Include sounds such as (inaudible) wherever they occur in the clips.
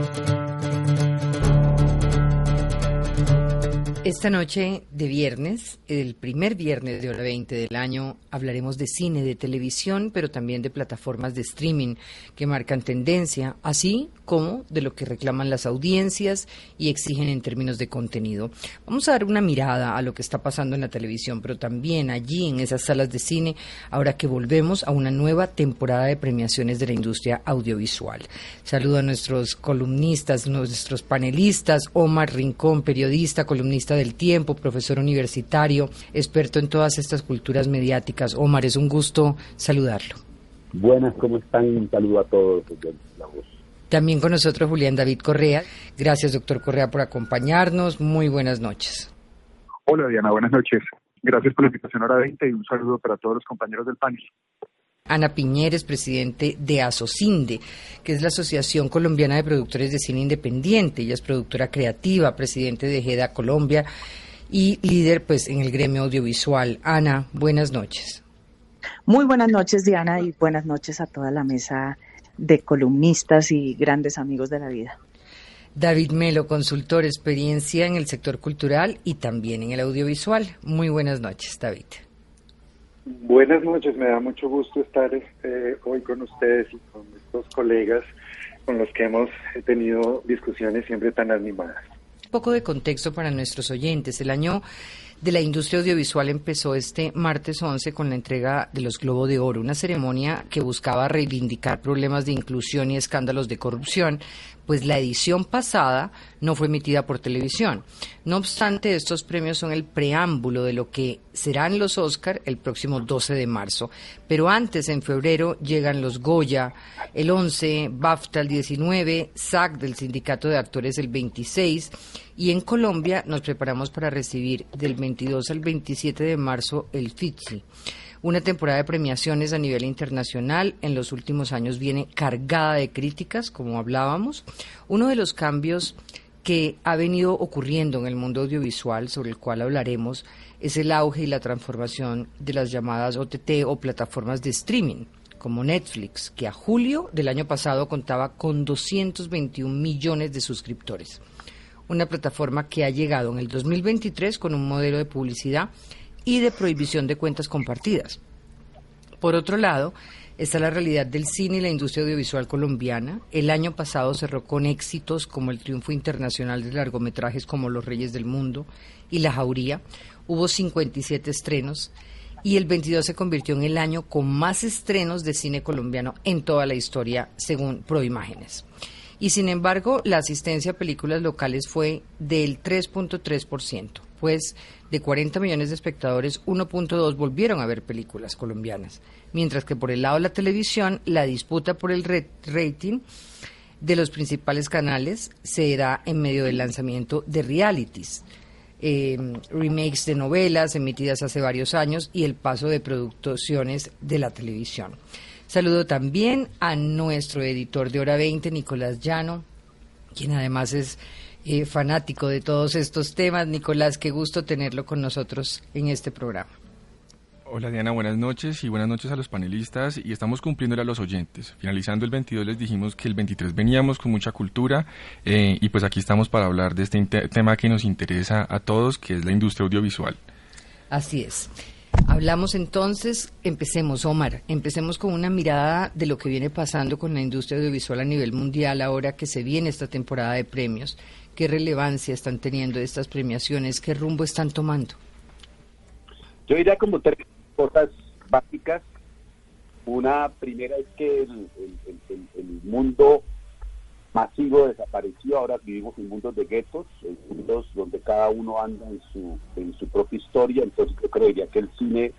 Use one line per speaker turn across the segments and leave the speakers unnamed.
Thank you. Esta noche de viernes, el primer viernes de hora 20 del año, hablaremos de cine, de televisión, pero también de plataformas de streaming que marcan tendencia, así como de lo que reclaman las audiencias y exigen en términos de contenido. Vamos a dar una mirada a lo que está pasando en la televisión, pero también allí en esas salas de cine, ahora que volvemos a una nueva temporada de premiaciones de la industria audiovisual. Saludo a nuestros columnistas, nuestros panelistas, Omar Rincón, periodista, columnista del tiempo, profesor universitario, experto en todas estas culturas mediáticas. Omar, es un gusto saludarlo.
Buenas, ¿cómo están? Un saludo a todos.
También con nosotros Julián David Correa. Gracias, doctor Correa, por acompañarnos. Muy buenas noches.
Hola, Diana, buenas noches. Gracias por la invitación a hora 20 y un saludo para todos los compañeros del panel.
Ana Piñeres, presidente de ASOCINDE, que es la Asociación Colombiana de Productores de Cine Independiente. Ella es productora creativa, presidente de GEDA Colombia y líder pues en el gremio audiovisual. Ana, buenas noches.
Muy buenas noches, Diana, y buenas noches a toda la mesa de columnistas y grandes amigos de la vida.
David Melo, consultor, experiencia en el sector cultural y también en el audiovisual. Muy buenas noches, David.
Buenas noches, me da mucho gusto estar eh, hoy con ustedes y con estos colegas con los que hemos tenido discusiones siempre tan animadas.
Un poco de contexto para nuestros oyentes. El año de la industria audiovisual empezó este martes 11 con la entrega de los Globo de Oro, una ceremonia que buscaba reivindicar problemas de inclusión y escándalos de corrupción, pues la edición pasada no fue emitida por televisión. No obstante, estos premios son el preámbulo de lo que serán los Oscar el próximo 12 de marzo. Pero antes, en febrero, llegan los Goya, el 11, BAFTA el 19, SAC del Sindicato de Actores el 26 y en Colombia nos preparamos para recibir del 22 al 27 de marzo el FITSI. Una temporada de premiaciones a nivel internacional en los últimos años viene cargada de críticas, como hablábamos. Uno de los cambios que ha venido ocurriendo en el mundo audiovisual, sobre el cual hablaremos, es el auge y la transformación de las llamadas OTT o plataformas de streaming, como Netflix, que a julio del año pasado contaba con 221 millones de suscriptores. Una plataforma que ha llegado en el 2023 con un modelo de publicidad y de prohibición de cuentas compartidas. Por otro lado, está la realidad del cine y la industria audiovisual colombiana. El año pasado cerró con éxitos como el triunfo internacional de largometrajes como Los Reyes del Mundo y La Jauría. Hubo 57 estrenos y el 22 se convirtió en el año con más estrenos de cine colombiano en toda la historia, según Proimágenes. Y sin embargo, la asistencia a películas locales fue del 3.3%, pues de 40 millones de espectadores, 1.2 volvieron a ver películas colombianas, mientras que por el lado de la televisión, la disputa por el rating de los principales canales se da en medio del lanzamiento de realities. Em, remakes de novelas emitidas hace varios años y el paso de producciones de la televisión. Saludo también a nuestro editor de Hora 20, Nicolás Llano, quien además es eh, fanático de todos estos temas. Nicolás, qué gusto tenerlo con nosotros en este programa.
Hola Diana, buenas noches y buenas noches a los panelistas y estamos cumpliendo a los oyentes. Finalizando el 22 les dijimos que el 23 veníamos con mucha cultura eh, y pues aquí estamos para hablar de este tema que nos interesa a todos, que es la industria audiovisual.
Así es. Hablamos entonces, empecemos, Omar, empecemos con una mirada de lo que viene pasando con la industria audiovisual a nivel mundial ahora que se viene esta temporada de premios qué relevancia están teniendo estas premiaciones, qué rumbo están tomando.
Yo diría como tres cosas básicas. Una primera es que el, mundo masivo desapareció, ahora vivimos en mundos de guetos, en mundos donde cada uno anda en su, en su propia historia, entonces yo creería que el cine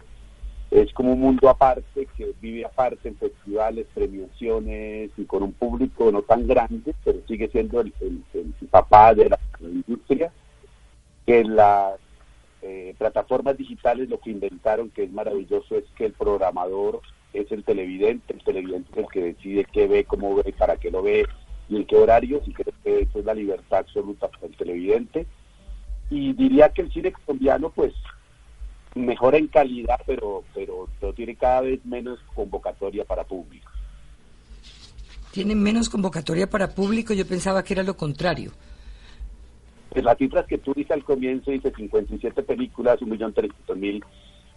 es como un mundo aparte, que vive aparte en festivales, premiaciones y con un público no tan grande, pero sigue siendo el, papá de la, industria, que las eh, plataformas digitales lo que inventaron, que es maravilloso, es que el programador es el televidente, el televidente es el que decide qué ve, cómo ve, para qué lo ve y en qué horarios, y creo que eso es la libertad absoluta para el televidente. Y diría que el cine colombiano, pues, mejora en calidad, pero, pero, tiene cada vez menos convocatoria para público.
Tienen menos convocatoria para público, yo pensaba que era lo contrario.
Pues las cifras que tú dices al comienzo, dice 57 películas, 1.300.000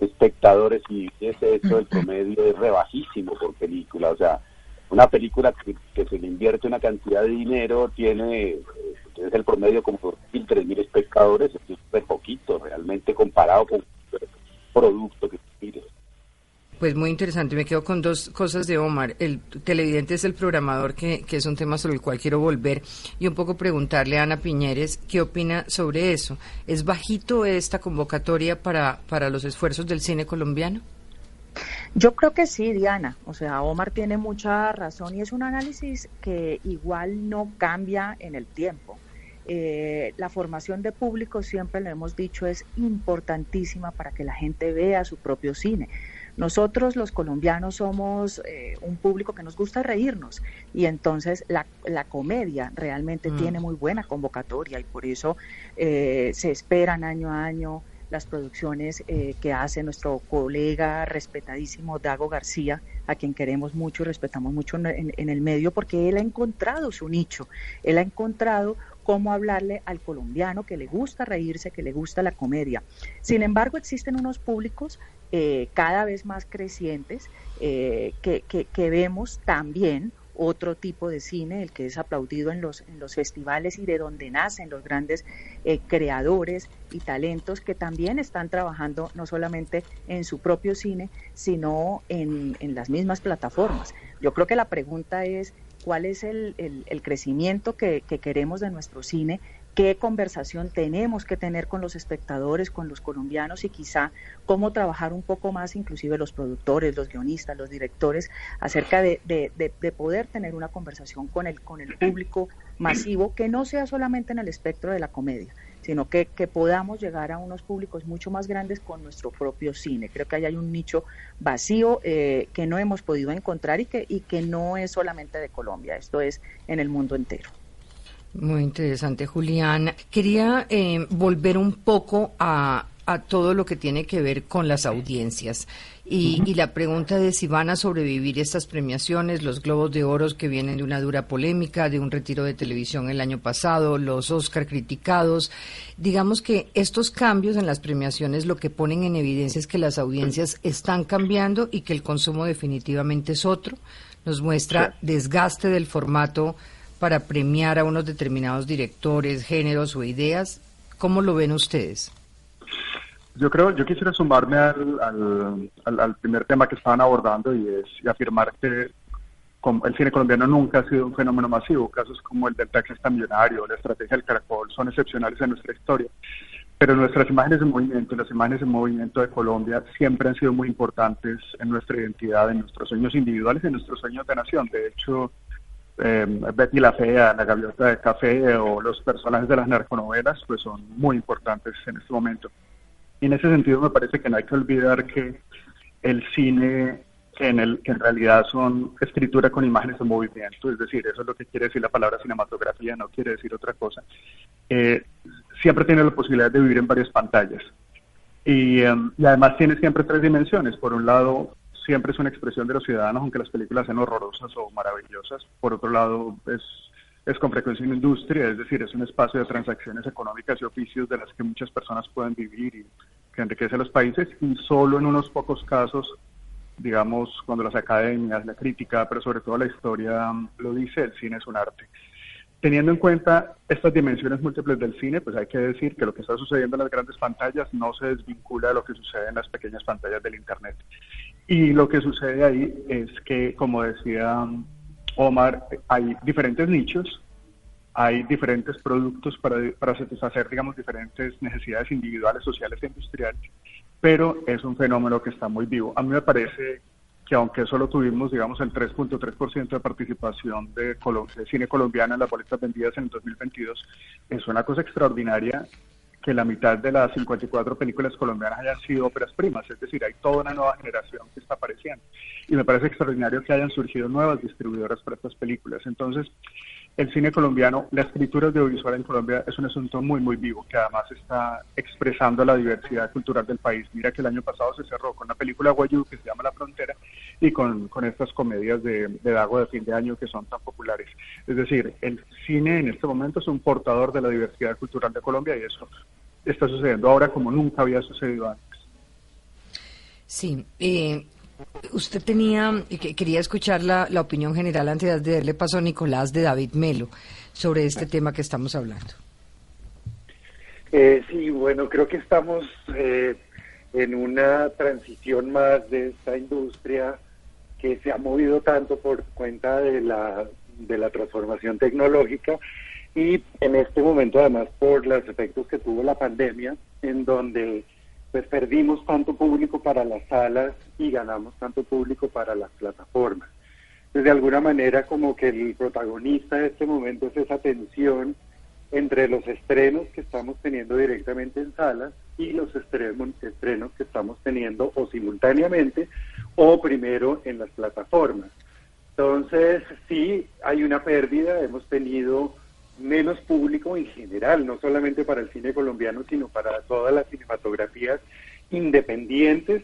espectadores y ese hecho el promedio es rebajísimo por película, o sea, una película que, se le invierte una cantidad de dinero tiene eh, es el promedio como 2.000, 3.000 espectadores, es súper poquito realmente comparado con el producto que pide.
Pues muy interesante, me quedo con dos cosas de Omar. El televidente es el programador, que, que, es un tema sobre el cual quiero volver, y un poco preguntarle a Ana Piñeres qué opina sobre eso. ¿Es bajito esta convocatoria para, para los esfuerzos del cine colombiano?
Yo creo que sí, Diana. O sea, Omar tiene mucha razón y es un análisis que igual no cambia en el tiempo. Eh, la formación de público, siempre lo hemos dicho, es importantísima para que la gente vea su propio cine. Nosotros los colombianos somos eh, un público que nos gusta reírnos y entonces la, comedia realmente mm. tiene muy buena convocatoria y por eso eh, se esperan año a año las producciones eh, que hace nuestro colega respetadísimo Dago García, a quien queremos mucho y respetamos mucho en, el medio, porque él ha encontrado su nicho, él ha encontrado cómo hablarle al colombiano que le gusta reírse, que le gusta la comedia. Sin embargo, existen unos públicos eh, cada vez más crecientes eh, que, que, vemos también otro tipo de cine, el que es aplaudido en los, en los festivales y de donde nacen los grandes eh, creadores y talentos que también están trabajando no solamente en su propio cine, sino en, en las mismas plataformas. Yo creo que la pregunta es cuál es el, el, crecimiento que, que queremos de nuestro cine qué conversación tenemos que tener con los espectadores, con los colombianos y quizá cómo trabajar un poco más, inclusive los productores, los guionistas, los directores, acerca de, de, poder tener una conversación con el, con el público masivo que no sea solamente en el espectro de la comedia, sino que, podamos llegar a unos públicos mucho más grandes con nuestro propio cine. Creo que ahí hay un nicho vacío eh, que no hemos podido encontrar y que no es solamente de Colombia, esto es en el mundo entero.
Muy interesante, Julián. Quería eh, volver un poco a, a, todo lo que tiene que ver con las audiencias. Y, y, la pregunta de si van a sobrevivir estas premiaciones, los Globos de Oro que vienen de una dura polémica, de un retiro de televisión el año pasado, los Oscar criticados. Digamos que estos cambios en las premiaciones lo que ponen en evidencia es que las audiencias están cambiando y que el consumo definitivamente es otro. Nos muestra desgaste del formato para premiar a unos determinados directores, géneros o ideas? ¿Cómo lo ven ustedes?
Yo creo, yo quisiera sumarme al, al, primer tema que estaban abordando y es y afirmar que el cine colombiano nunca ha sido un fenómeno masivo. Casos como el del taxi millonario, la estrategia del caracol son excepcionales en nuestra historia. Pero nuestras imágenes de movimiento, las imágenes de movimiento de Colombia siempre han sido muy importantes en nuestra identidad, en nuestros sueños individuales, en nuestros sueños de nación. De hecho, eh, Betty la Fea, La Gaviota de Café o los personajes de las narconovelas, pues son muy importantes en este momento. Y en ese sentido me parece que no hay que olvidar que el cine que en, el, que en realidad son escritura con imágenes en movimiento, es decir, eso es lo que quiere decir la palabra cinematografía, no quiere decir otra cosa, eh, siempre tiene la posibilidad de vivir en varias pantallas. Y, eh, y además tiene siempre tres dimensiones. Por un lado, siempre es una expresión de los ciudadanos, aunque las películas sean horrorosas o maravillosas. Por otro lado, es, es con frecuencia una industria, es decir, es un espacio de transacciones económicas y oficios de las que muchas personas pueden vivir y que enriquece a los países y solo en unos pocos casos, digamos, cuando las academias, la crítica, pero sobre todo la historia lo dice, el cine es un arte. Teniendo en cuenta estas dimensiones múltiples del cine, pues hay que decir que lo que está sucediendo en las grandes pantallas no se desvincula de lo que sucede en las pequeñas pantallas del Internet. Y lo que sucede ahí es que, como decía Omar, hay diferentes nichos, hay diferentes productos para, satisfacer, digamos, diferentes necesidades individuales, sociales e industriales, pero es un fenómeno que está muy vivo. A mí me parece que aunque solo tuvimos, digamos, el 3.3% de participación de, de, cine colombiano en las boletas vendidas en el 2022, es una cosa extraordinaria que la mitad de las 54 películas colombianas hayan sido óperas primas, es decir, hay toda una nueva generación que está apareciendo. Y me parece extraordinario que hayan surgido nuevas distribuidoras para estas películas. Entonces, el cine colombiano, la escritura audiovisual en Colombia es un asunto muy, muy vivo, que además está expresando la diversidad cultural del país. Mira que el año pasado se cerró con una película guayú que se llama La Frontera y con, con estas comedias de, de Dago de fin de año que son tan populares. Es decir, el cine en este momento es un portador de la diversidad cultural de Colombia y eso está sucediendo ahora como nunca había sucedido antes.
Sí, eh, Usted tenía, quería escuchar la, la, opinión general antes de darle paso a Nicolás de David Melo sobre este tema que estamos hablando.
Eh, sí, bueno, creo que estamos eh, en una transición más de esta industria que se ha movido tanto por cuenta de la, de la transformación tecnológica y en este momento además por los efectos que tuvo la pandemia, en donde pues perdimos tanto público para las salas y ganamos tanto público para las plataformas. De alguna manera, como que el protagonista de este momento es esa tensión entre los estrenos que estamos teniendo directamente en salas y los estrenos, estrenos que estamos teniendo o simultáneamente o primero en las plataformas. Entonces, sí, hay una pérdida, hemos tenido menos público en general, no solamente para el cine colombiano, sino para todas las cinematografías independientes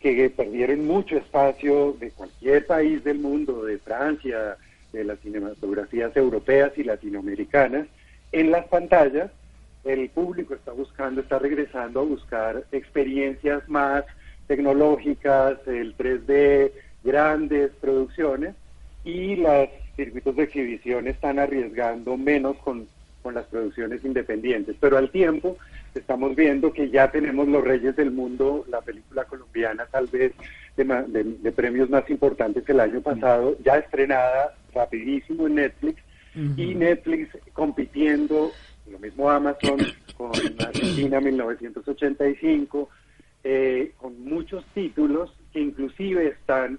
que perdieron mucho espacio de cualquier país del mundo, de Francia, de las cinematografías europeas y latinoamericanas, en las pantallas. El público está buscando, está regresando a buscar experiencias más tecnológicas, el 3D, grandes producciones y las circuitos de exhibición están arriesgando menos con, las producciones independientes, pero al tiempo estamos viendo que ya tenemos los Reyes del Mundo, la película colombiana tal vez de, premios más importantes el año pasado, ya estrenada rapidísimo en Netflix, y Netflix compitiendo, lo mismo Amazon con Argentina 1985, eh, con muchos títulos que inclusive están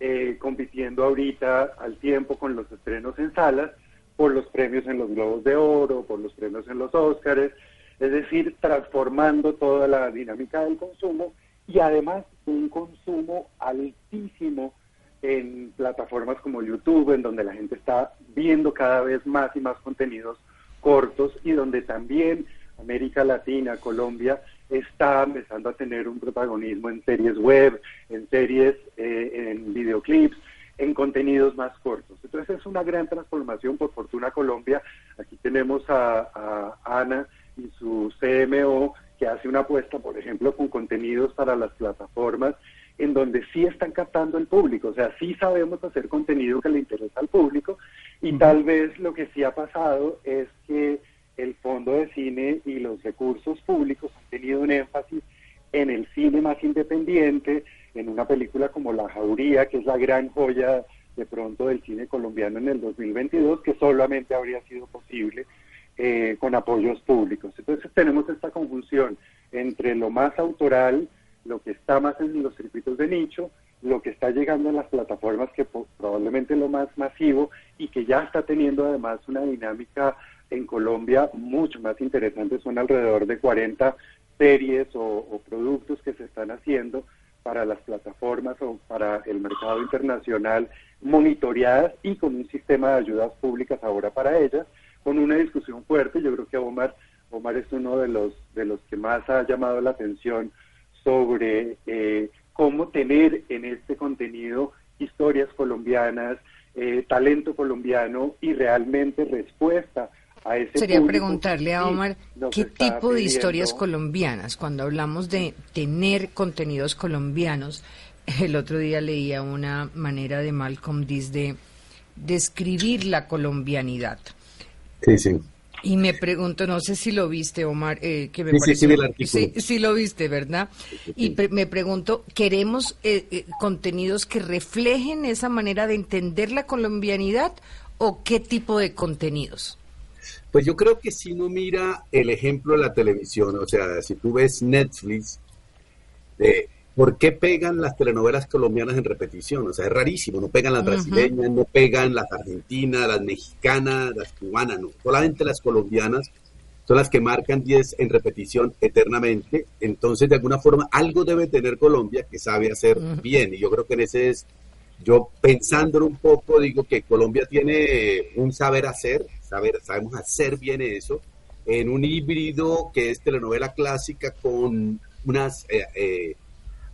eh, compitiendo ahorita al tiempo con los estrenos en salas por los premios en los Globos de Oro, por los premios en los Óscares, es decir, transformando toda la dinámica del consumo y además un consumo altísimo en plataformas como YouTube, en donde la gente está viendo cada vez más y más contenidos cortos y donde también América Latina, Colombia, está empezando a tener un protagonismo en series web, en series, eh, en videoclips, en contenidos más cortos. Entonces es una gran transformación, por fortuna Colombia. Aquí tenemos a, a Ana y su CMO que hace una apuesta, por ejemplo, con contenidos para las plataformas en donde sí están captando el público, o sea, sí sabemos hacer contenido que le interesa al público y tal vez lo que sí ha pasado es que el Fondo de Cine y los recursos públicos tenido un énfasis en el cine más independiente, en una película como La Jauría, que es la gran joya de pronto del cine colombiano en el 2022, que solamente habría sido posible eh, con apoyos públicos. Entonces tenemos esta confusión entre lo más autoral, lo que está más en los circuitos de nicho, lo que está llegando a las plataformas, que probablemente lo más masivo y que ya está teniendo además una dinámica en Colombia mucho más interesantes, son alrededor de 40 series o, productos que se están haciendo para las plataformas o para el mercado internacional monitoreadas y con un sistema de ayudas públicas ahora para ellas, con una discusión fuerte. Yo creo que Omar, Omar es uno de los, de los que más ha llamado la atención sobre eh, cómo tener en este contenido historias colombianas, eh, talento colombiano y realmente respuesta
Sería preguntarle a Omar qué tipo de historias colombianas, cuando hablamos de tener contenidos colombianos, (laughs) el otro día leía una manera de Malcolm Diz de describir la colombianidad.
Sí, sí.
Y me pregunto, no sé si lo viste, Omar, eh, que me
sí,
sí, sí, lo viste, ¿verdad? Y me pregunto, ¿queremos eh, eh, contenidos que reflejen esa manera de entender la colombianidad o qué tipo de contenidos?
Pues yo creo que si uno mira el ejemplo de la televisión, o sea, si tú ves Netflix, de ¿por qué pegan las telenovelas colombianas en repetición? O sea, es rarísimo, no pegan las brasileñas, no pegan las argentinas, las mexicanas, las cubanas, no, solamente las colombianas son las que marcan 10 en repetición eternamente. Entonces, de alguna forma, algo debe tener Colombia que sabe hacer bien. Y yo creo que en ese es yo pensándolo un poco, digo que Colombia tiene un saber hacer, saber, sabemos hacer bien eso, en un híbrido que es telenovela clásica con unas eh, eh,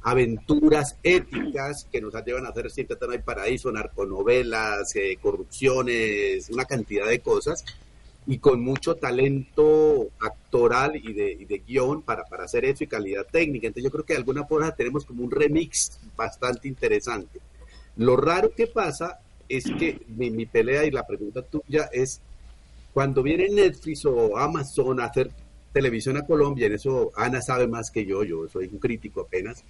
aventuras éticas que nos llevan a hacer siempre tan hay paraíso, narconovelas, eh, corrupciones, una cantidad de cosas y con mucho talento actoral y de, y de guion para, para hacer eso y calidad técnica. Entonces yo creo que de alguna forma tenemos como un remix bastante interesante. Lo raro que pasa es que mi, mi pelea y la pregunta tuya es cuando viene Netflix o Amazon a hacer televisión a Colombia, en eso Ana sabe más que yo, yo soy un crítico apenas,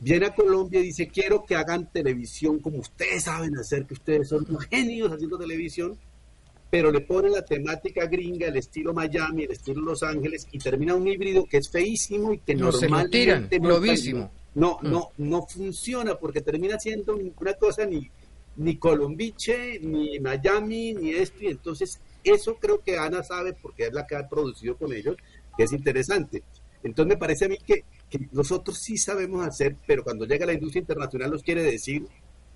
viene a Colombia y dice, quiero que hagan televisión como ustedes saben hacer, que ustedes son genios haciendo televisión, pero le pone la temática gringa, el estilo Miami, el estilo Los Ángeles, y termina un híbrido que es feísimo y que
no,
normalmente
no,
no, mm. no, no funciona porque termina siendo una cosa ni, ni Colombiche, ni Miami, ni esto, y entonces eso creo que Ana sabe, porque es la que ha producido con ellos, que es interesante. Entonces me parece a mí que, nosotros sí sabemos hacer, pero cuando llega la industria internacional nos quiere decir,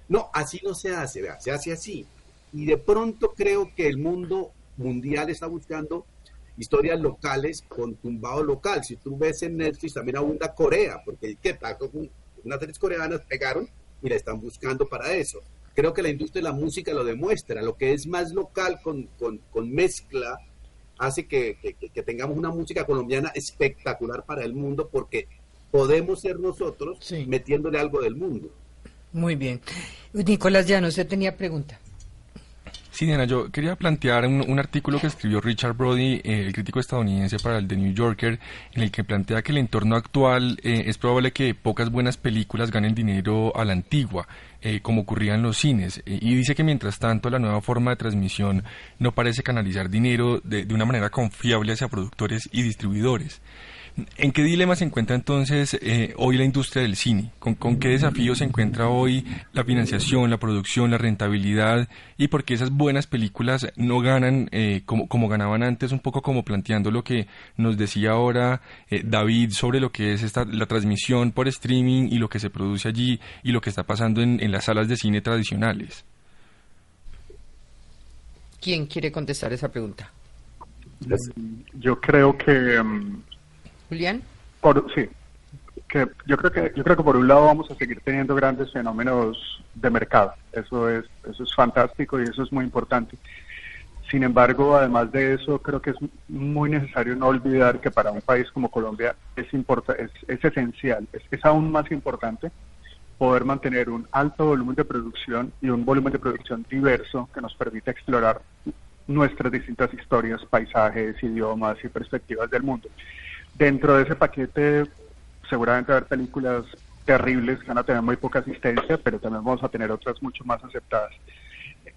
no, así no se hace, se hace así. Y de pronto creo que el mundo mundial está buscando historias locales con tumbado local. Si tú ves en Netflix también abunda Corea, porque ¿qué? Unas tres coreanas pegaron y la están buscando para eso creo que la industria de la música lo demuestra. Lo que es más local con, con, mezcla hace que, tengamos una música colombiana espectacular para el mundo porque podemos ser nosotros metiéndole algo del mundo.
Muy bien. Nicolás ya no se tenía pregunta.
Sí, Diana, yo quería plantear un, artículo que escribió Richard Brody, eh, el crítico estadounidense para el The New Yorker, en el que plantea que el entorno actual eh, es probable que pocas buenas películas ganen dinero a la antigua, eh, como ocurría en los cines. y dice que mientras tanto la nueva forma de transmisión no parece canalizar dinero de una manera confiable hacia productores y distribuidores. ¿En qué dilema se encuentra entonces eh, hoy la industria del cine? ¿Con, qué desafío se encuentra hoy la financiación, la producción, la rentabilidad? ¿Y por qué esas buenas películas no ganan eh, como, como, ganaban antes? Un poco como planteando lo que nos decía ahora eh, David sobre lo que es esta, la transmisión por streaming y lo que se produce allí y lo que está pasando en, en las salas de cine tradicionales.
¿Quién quiere contestar esa pregunta?
Yo creo que... Mm,
Julián.
Por, sí, que yo creo que yo creo que por un lado vamos a seguir teniendo grandes fenómenos de mercado. Eso es eso es fantástico y eso es muy importante. Sin embargo, además de eso, creo que es muy necesario no olvidar que para un país como Colombia es es, es esencial, es, es aún más importante poder mantener un alto volumen de producción y un volumen de producción diverso que nos permita explorar nuestras distintas historias, paisajes, idiomas y perspectivas del mundo. Dentro de ese paquete seguramente va a haber películas terribles que van a tener muy poca asistencia, pero también vamos a tener otras mucho más aceptadas.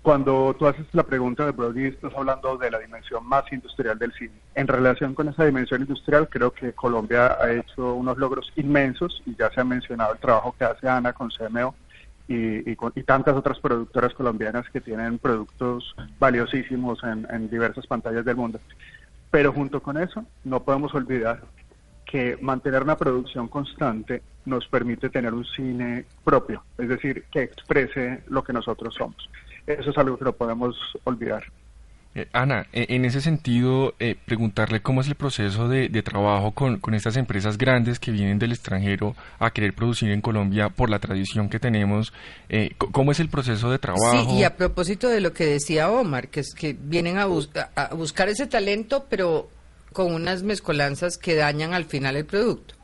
Cuando tú haces la pregunta de Brody, estás hablando de la dimensión más industrial del cine. En relación con esa dimensión industrial, creo que Colombia ha hecho unos logros inmensos y ya se ha mencionado el trabajo que hace Ana con CMO y, y, tantas otras productoras colombianas que tienen productos valiosísimos en diversas pantallas del mundo. Pero junto con eso, no podemos olvidar que mantener una producción constante nos permite tener un cine propio, es decir, que exprese lo que nosotros somos. Eso es algo que no podemos olvidar.
Eh, Ana, e, en ese sentido, eh, preguntarle cómo es el proceso de, trabajo con, estas empresas grandes que vienen del extranjero a querer producir en Colombia por la tradición que tenemos. Eh, ¿Cómo es el proceso de trabajo?
Sí, y a propósito de lo que decía Omar, que es que vienen a, a buscar ese talento, pero con unas mezcolanzas que dañan al final el producto.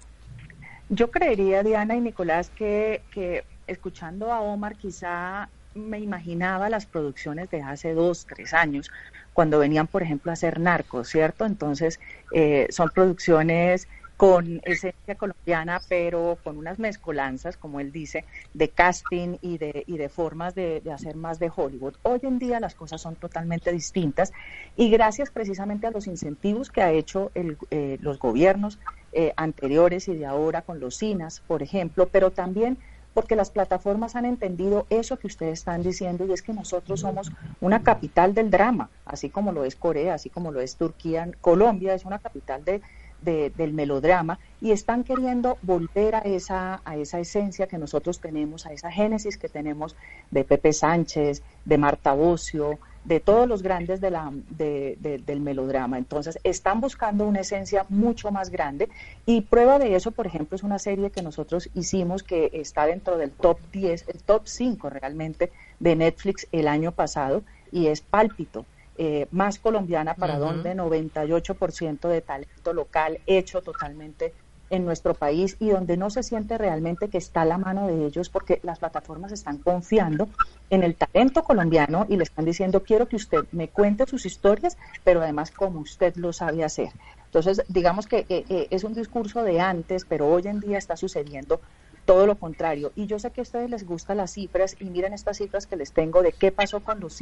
Yo creería, Diana y Nicolás, que, que escuchando a Omar quizá me imaginaba las producciones de hace dos, tres años, cuando venían, por ejemplo, a hacer narcos, ¿cierto? Entonces, eh, son producciones con esencia colombiana, pero con unas mezcolanzas, como él dice, de casting y de, y de formas de, hacer más de Hollywood. Hoy en día las cosas son totalmente distintas y gracias precisamente a los incentivos que ha hecho el, eh, los gobiernos eh, anteriores y de ahora con los CINAS, por ejemplo, pero también porque las plataformas han entendido eso que ustedes están diciendo y es que nosotros somos una capital del drama, así como lo es Corea, así como lo es Turquía, Colombia es una capital de, del melodrama y están queriendo volver a esa, a esa esencia que nosotros tenemos, a esa génesis que tenemos de Pepe Sánchez, de Marta Bocio, de todos los grandes de la, del melodrama. Entonces, están buscando una esencia mucho más grande y prueba de eso, por ejemplo, es una serie que nosotros hicimos que está dentro del top 10, el top 5 realmente de Netflix el año pasado y es Pálpito. Eh, más colombiana para donde 98% de talento local hecho totalmente en nuestro país y donde no se siente realmente que está a la mano de ellos porque las plataformas están confiando en el talento colombiano y le están diciendo quiero que usted me cuente sus historias, pero además como usted lo sabe hacer. Entonces, digamos que eh, eh, es un discurso de antes, pero hoy en día está sucediendo todo lo contrario. Y yo sé que a ustedes les gustan las cifras y miren estas cifras que les tengo de qué pasó con los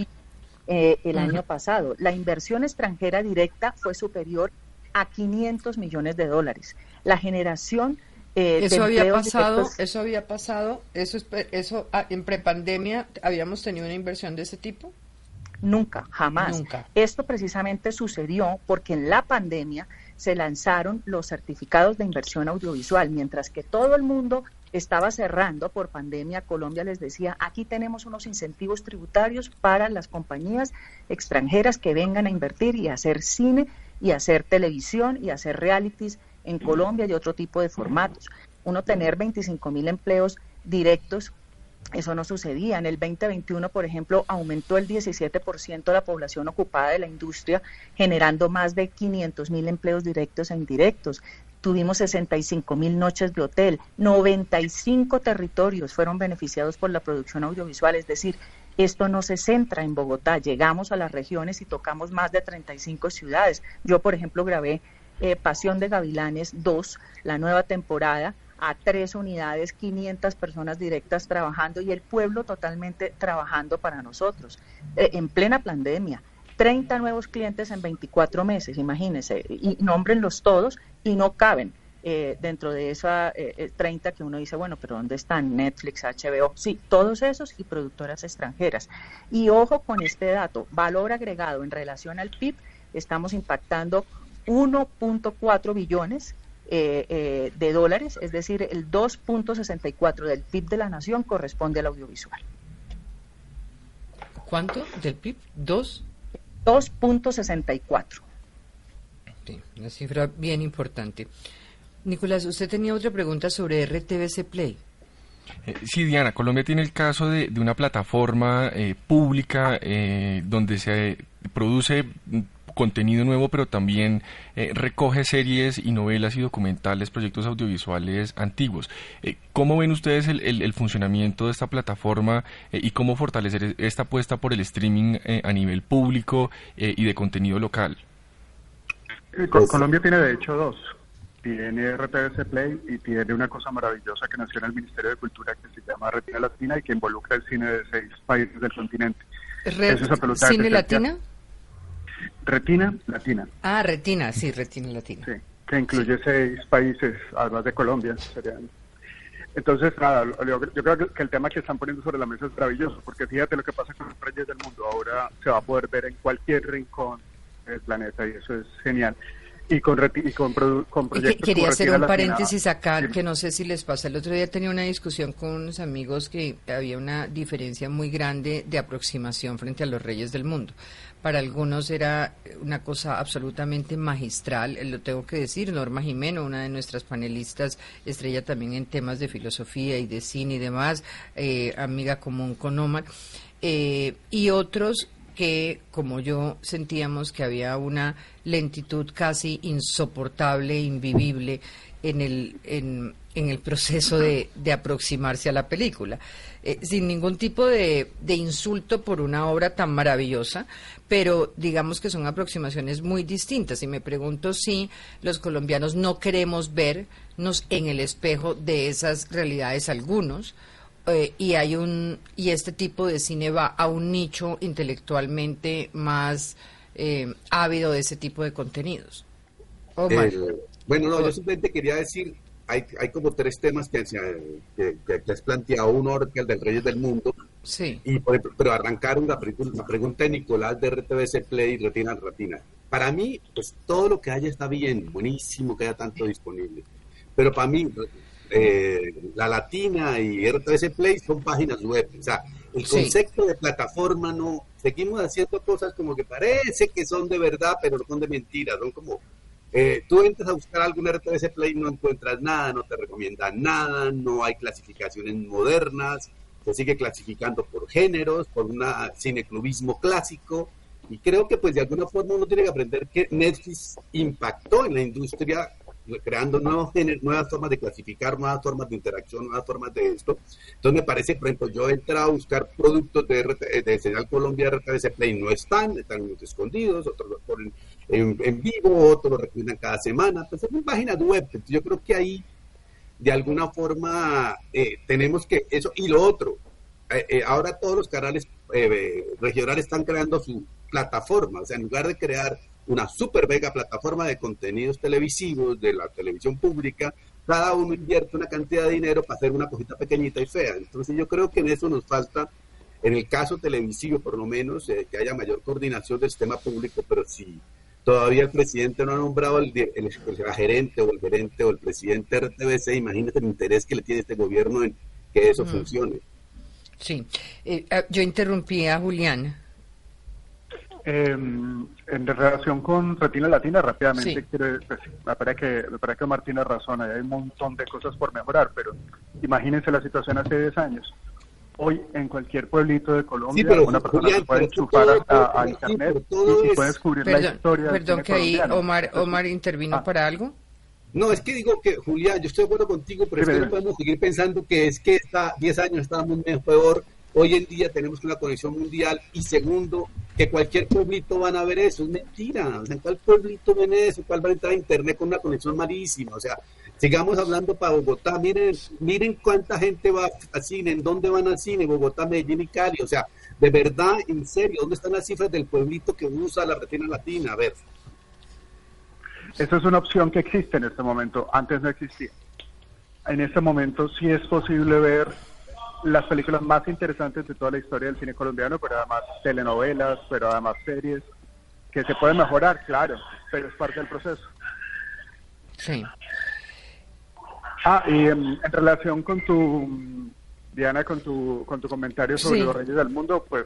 eh, el año pasado. La inversión extranjera directa fue superior a 500 millones de dólares. La generación
eh, eso había pasado, eso había pasado, eso eso ah, en prepandemia habíamos tenido una inversión de ese tipo.
Nunca, jamás. Esto precisamente sucedió porque en la pandemia se lanzaron los certificados de inversión audiovisual, mientras que todo el mundo estaba cerrando por pandemia, Colombia les decía, aquí tenemos unos incentivos tributarios para las compañías extranjeras que vengan a invertir y hacer cine y hacer televisión y hacer realities en Colombia y otro tipo de formatos. Uno tener 25 mil empleos directos, eso no sucedía. En el 2021, por ejemplo, aumentó el 17% la población ocupada de la industria, generando más de 500 mil empleos directos e indirectos. Tuvimos 65 mil noches de hotel, 95 territorios fueron beneficiados por la producción audiovisual, es decir, esto no se centra en Bogotá, llegamos a las regiones y tocamos más de 35 ciudades. Yo, por ejemplo, grabé eh, Pasión de Gavilanes 2, la nueva temporada, a tres unidades, 500 personas directas trabajando y el pueblo totalmente trabajando para nosotros, eh, en plena pandemia. 30 nuevos clientes en 24 meses, imagínense, y nómbrenlos todos y no caben eh, dentro de esa 30 que uno dice, bueno, pero ¿dónde están Netflix, HBO? Sí, todos esos y productoras extranjeras. Y ojo con este dato, valor agregado en relación al PIB, estamos impactando 1.4 billones eh, eh, de dólares, es decir, el 2.64 del PIB de la nación corresponde al audiovisual.
¿Cuánto del PIB? ¿Dos?
2.64.
Sí, una cifra bien importante. Nicolás, usted tenía otra pregunta sobre RTBC Play.
Eh, sí, Diana, Colombia tiene el caso de, una plataforma pública donde se produce contenido nuevo, pero también eh, recoge series y novelas y documentales, proyectos audiovisuales antiguos. Eh, ¿Cómo ven ustedes el, funcionamiento de esta plataforma eh, y cómo fortalecer esta apuesta por el streaming a nivel público y de contenido local?
Colombia tiene de hecho dos. Tiene RTBC Play y tiene una cosa maravillosa que nació en el Ministerio de Cultura que se llama Retina Latina y que involucra el cine de seis países del continente.
¿Cine Latina?
Retina Latina.
Ah, Retina, sí, Retina Latina. Sí,
que incluye seis países, además de Colombia. Serían. Entonces, nada, yo, creo que el tema que están poniendo sobre la mesa es maravilloso, porque fíjate lo que pasa con los reyes del mundo. Ahora se va a poder ver en cualquier rincón del planeta y eso es genial y con, y con, proyectos
quería hacer un paréntesis acá que no sé si les pasa. El otro día tenía una discusión con unos amigos que había una diferencia muy grande de aproximación frente a los reyes del mundo. Para algunos era una cosa absolutamente magistral, lo tengo que decir, Norma Jimeno, una de nuestras panelistas, estrella también en temas de filosofía y de cine y demás, eh, amiga común con Omar, eh, y otros que, como yo, sentíamos que había una lentitud casi insoportable, invivible en el, en, el proceso de, de, aproximarse a la película, eh, sin ningún tipo de, de, insulto por una obra tan maravillosa, pero digamos que son aproximaciones muy distintas. Y me pregunto si los colombianos no queremos vernos en el espejo de esas realidades algunos, eh, y hay un y este tipo de cine va a un nicho intelectualmente más eh, ávido de ese tipo de contenidos.
Bueno, no, yo simplemente quería decir, hay, hay como tres temas que, que, que, has planteado, uno que el del Reyes del Mundo,
sí.
y pero arrancaron la, la pregunta de Nicolás de RTBC Play y Retina Retina. para mí, pues todo lo que haya está bien, buenísimo que haya tanto disponible. Pero para mí, eh, la Latina y RTVC Play son páginas web. O sea, el concepto de plataforma no. Seguimos haciendo cosas como que parece que son de verdad, pero no son de mentira. Son como. Eh, tú entras a buscar algún RTVC Play, no encuentras nada, no te recomiendan nada, no hay clasificaciones modernas, se sigue clasificando por géneros, por un cineclubismo clásico. Y creo que pues de alguna forma uno tiene que aprender que Netflix impactó en la industria creando nuevos nuevas formas de clasificar, nuevas formas de interacción, nuevas formas de esto. Entonces me parece, por ejemplo, yo he a buscar productos de, de Señal Colombia RTBC Play, no están, están escondidos, otros los ponen en, vivo, otros los recomiendan cada semana, pues es una página web. Entonces yo creo que ahí, de alguna forma, eh, tenemos que, eso, y lo otro, eh, eh, ahora todos los canales regionales están creando su plataforma, o sea, en lugar de crear una super mega plataforma de contenidos televisivos de la televisión pública, cada uno invierte una cantidad de dinero para hacer una cosita pequeñita y fea. Entonces yo creo que en eso nos falta, en el caso televisivo por lo menos, eh, que haya mayor coordinación del sistema público, pero si todavía el presidente no ha nombrado el, el, gerente o el gerente o el presidente RTBC, imagínate el interés que le tiene este gobierno en que eso funcione.
Sí, eh, ah, yo interrumpí a Julián.
Em, en relación con Retina Latina, rápidamente, quiero, pues, me, parece que, me parece que Martín tiene razón, hay un montón de cosas por mejorar, pero imagínense la situación hace 10 años. Hoy, en cualquier pueblito de Colombia, una persona se puede enchufar a, Internet y puede descubrir la historia
Perdón, que ahí Omar, Omar intervino ah. para algo.
No, es que digo que, Julián, yo estoy de acuerdo contigo, pero es que no podemos seguir pensando que es que está 10 años estábamos peor Hoy en día tenemos una conexión mundial y segundo, que cualquier pueblito van a ver eso. Es mentira. O sea, ¿cuál pueblito ven eso? ¿Cuál va a entrar a internet con una conexión malísima? O sea, sigamos hablando para Bogotá. Miren, miren cuánta gente va al cine, en dónde van al cine, Bogotá, Medellín y Cali. O sea, de verdad, en serio, ¿dónde están las cifras del pueblito que usa la retina latina? A ver.
Esa es una opción que existe en este momento. Antes no existía. En este momento sí es posible ver las películas más interesantes de toda la historia del cine colombiano, pero además telenovelas, pero además series, que se pueden mejorar, claro, pero es parte del proceso.
Sí.
Ah, y en, relación con tu, Diana, con tu, con tu comentario sobre los reyes del mundo, pues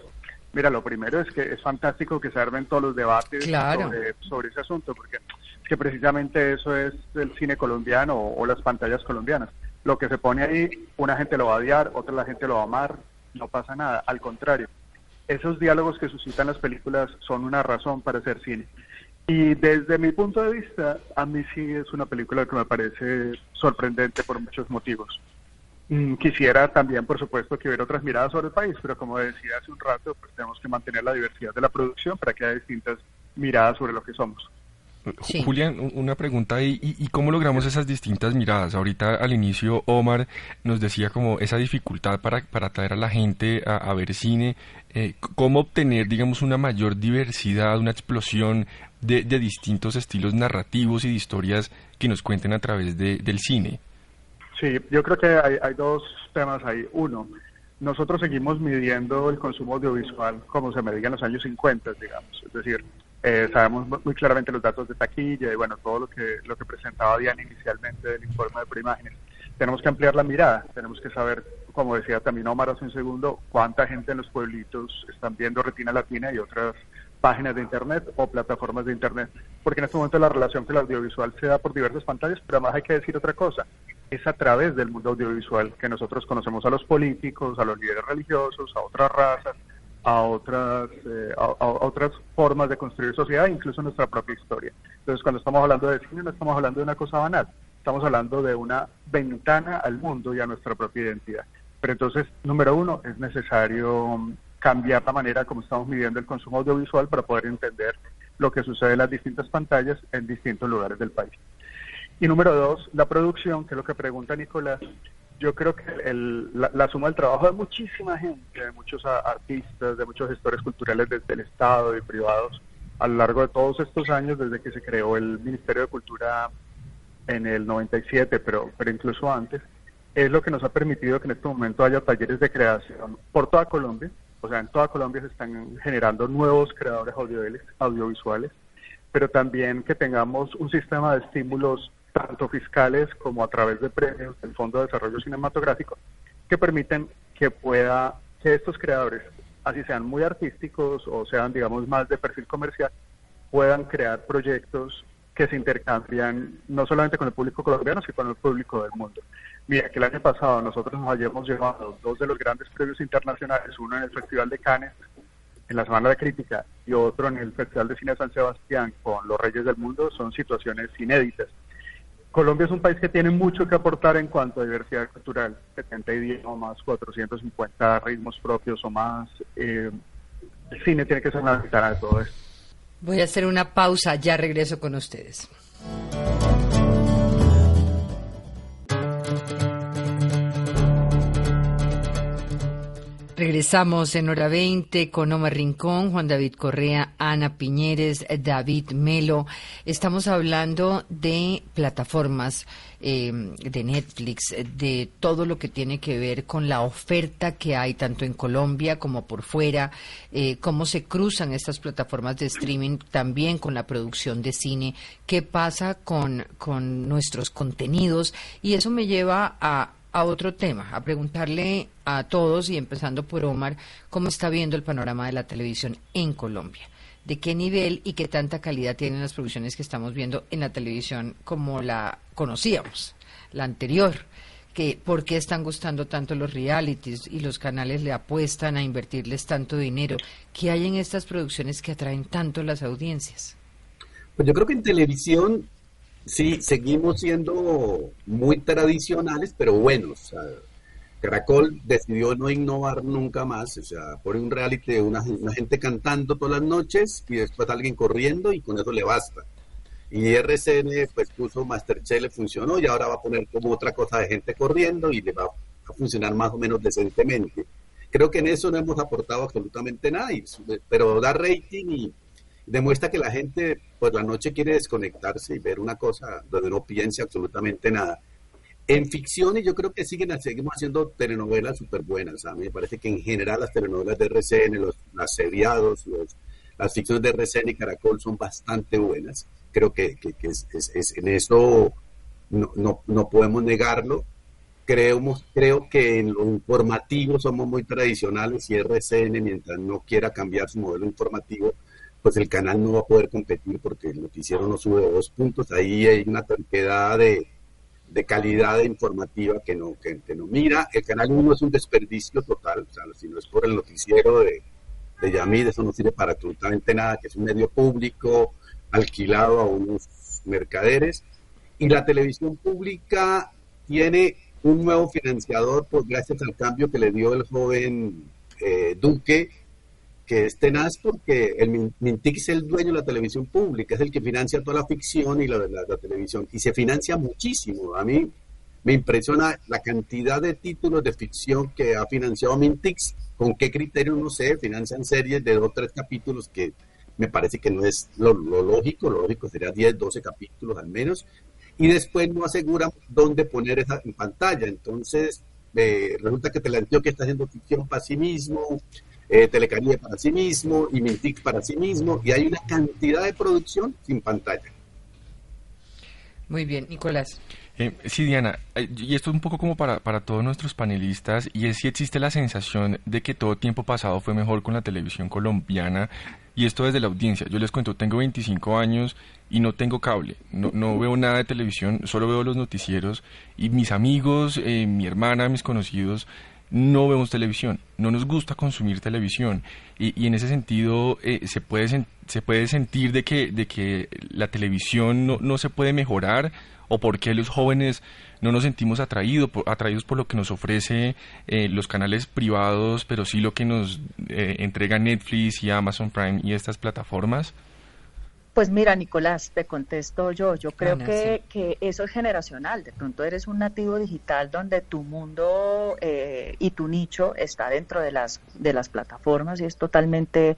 mira, lo primero es que es fantástico que se armen todos los debates sobre, sobre, ese asunto, porque es que precisamente eso es el cine colombiano o las pantallas colombianas lo que se pone ahí, una gente lo va a odiar, otra la gente lo va a amar, no pasa nada, al contrario. Esos diálogos que suscitan las películas son una razón para hacer cine. Y desde mi punto de vista, a mí sí es una película que me parece sorprendente por muchos motivos. Mm, quisiera también, por supuesto, que hubiera otras miradas sobre el país, pero como decía hace un rato, pues tenemos que mantener la diversidad de la producción para que haya distintas miradas sobre lo que somos.
Julián, una pregunta ahí, ¿y, cómo logramos esas distintas miradas? Ahorita al inicio Omar nos decía como esa dificultad para, para atraer a la gente a, ver cine, eh, ¿cómo obtener, digamos, una mayor diversidad, una explosión de, distintos estilos narrativos y de historias que nos cuenten a través del cine?
Sí, yo creo que hay, hay dos temas ahí. Uno, nosotros seguimos midiendo el consumo audiovisual como se medía en los años 50, digamos, es decir, eh, sabemos muy claramente los datos de taquilla y bueno, todo lo que, lo que presentaba Diana inicialmente del informe de preimágenes. Tenemos que ampliar la mirada, tenemos que saber, como decía también Omar hace un segundo, cuánta gente en los pueblitos están viendo Retina Latina y otras páginas de Internet o plataformas de Internet, porque en este momento la relación con el audiovisual se da por diversas pantallas, pero además hay que decir otra cosa, es a través del mundo audiovisual que nosotros conocemos a los políticos, a los líderes religiosos, a otras razas, a otras, eh, a, otras formas de construir sociedad, incluso nuestra propia historia. Entonces, cuando estamos hablando de cine, no estamos hablando de una cosa banal, estamos hablando de una ventana al mundo y a nuestra propia identidad. Pero entonces, número uno, es necesario cambiar la manera como estamos midiendo el consumo audiovisual para poder entender lo que sucede en las distintas pantallas en distintos lugares del país. Y número dos, la producción, que es lo que pregunta Nicolás, yo creo que la, suma del trabajo de muchísima gente, de muchos artistas, de muchos gestores culturales desde el Estado y privados, a lo largo de todos estos años, desde que se creó el Ministerio de Cultura en el 97, pero, pero incluso antes, es lo que nos ha permitido que en este momento haya talleres de creación por toda Colombia. O sea, en toda Colombia se están generando nuevos creadores audiovisuales pero también que tengamos un sistema de estímulos tanto fiscales como a través de premios del Fondo de Desarrollo Cinematográfico que permiten que pueda que estos creadores, así sean muy artísticos o sean digamos más de perfil comercial, puedan crear proyectos que se intercambian no solamente con el público colombiano, sino con el público del mundo. Mira, que el año pasado nosotros nos hayamos llevado dos de los grandes premios internacionales, uno en el Festival de Cannes, en la Semana de Crítica, y otro en el Festival de Cine San Sebastián con Los Reyes del Mundo, son situaciones inéditas. Colombia es un país que tiene mucho que aportar en cuanto a diversidad cultural, 70 idiomas, 450 ritmos propios o más. Eh, el cine tiene que ser una ventana de todo esto.
Voy a hacer una pausa, ya regreso con ustedes. Regresamos en hora 20 con Omar Rincón, Juan David Correa, Ana Piñeres, David Melo. Estamos hablando de plataformas eh, de Netflix, de todo lo que tiene que ver con la oferta que hay tanto en Colombia como por fuera, eh, cómo se cruzan estas plataformas de streaming también con la producción de cine, qué pasa con, con nuestros contenidos y eso me lleva a a otro tema, a preguntarle a todos y empezando por Omar, cómo está viendo el panorama de la televisión en Colombia. ¿De qué nivel y qué tanta calidad tienen las producciones que estamos viendo en la televisión como la conocíamos, la anterior? Que, ¿Por qué están gustando tanto los realities y los canales le apuestan a invertirles tanto dinero? ¿Qué hay en estas producciones que atraen tanto las audiencias?
Pues yo creo que en televisión Sí, seguimos siendo muy tradicionales, pero buenos. Caracol decidió no innovar nunca más, o sea, pone un reality una, gente cantando todas las noches y después alguien corriendo y con eso le basta. Y RCN pues puso Masterchef, le funcionó y ahora va a poner como otra cosa de gente corriendo y le va a funcionar más o menos decentemente. Creo que en eso no hemos aportado absolutamente nada, pero da rating y, demuestra que la gente, pues la noche quiere desconectarse y ver una cosa donde no piense absolutamente nada. En ficciones yo creo que siguen, seguimos haciendo telenovelas súper buenas. A mí me parece que en general las telenovelas de RCN, los, las seriados, las ficciones de RCN y Caracol son bastante buenas. Creo que, que, es, es, en eso no, no, no podemos negarlo. Creemos, creo que en lo informativo somos muy tradicionales y RCN, mientras no quiera cambiar su modelo informativo, pues el canal no va a poder competir porque el noticiero no sube dos puntos. Ahí hay una cantidad de, de calidad informativa que no, que, no mira. El canal 1 es un desperdicio total, o sea, si no es por el noticiero de, de Yamid, eso no sirve para absolutamente nada, que es un medio público alquilado a unos mercaderes. Y la televisión pública tiene un nuevo financiador, pues gracias al cambio que le dio el joven eh, Duque que es tenaz porque el Mintix es el dueño de la televisión pública, es el que financia toda la ficción y la, la, la televisión, y se financia muchísimo. A mí me impresiona la cantidad de títulos de ficción que ha financiado Mintix, con qué criterio no sé, financian series de dos o tres capítulos que me parece que no es lo, lógico, lo lógico sería 10, 12 capítulos al menos, y después no aseguran dónde poner esa en pantalla. Entonces, eh, resulta que Teleantioquia está haciendo ficción para sí mismo, eh, para sí mismo, y Mintix para sí mismo, y hay una cantidad de producción sin pantalla.
Muy bien, Nicolás.
Eh, sí, Diana, eh, y esto es un poco como para, para todos nuestros panelistas, y es si existe la sensación de que todo tiempo pasado fue mejor con la televisión colombiana, y esto desde la audiencia. Yo les cuento, tengo 25 años y no tengo cable, no, no veo nada de televisión, solo veo los noticieros, y mis amigos, eh, mi hermana, mis conocidos, no vemos televisión, no nos gusta consumir televisión y, y en ese sentido eh, se puede se puede sentir de que de que la televisión no, no se puede mejorar o por qué los jóvenes no nos sentimos atraídos por, lo que nos ofrece eh, los canales privados, pero sí lo que nos eh, entrega Netflix y Amazon Prime y estas plataformas.
Pues mira, Nicolás, te contesto yo. Yo creo que, que, eso es generacional. De pronto eres un nativo digital donde tu mundo eh, y tu nicho está dentro de las, de las plataformas y es totalmente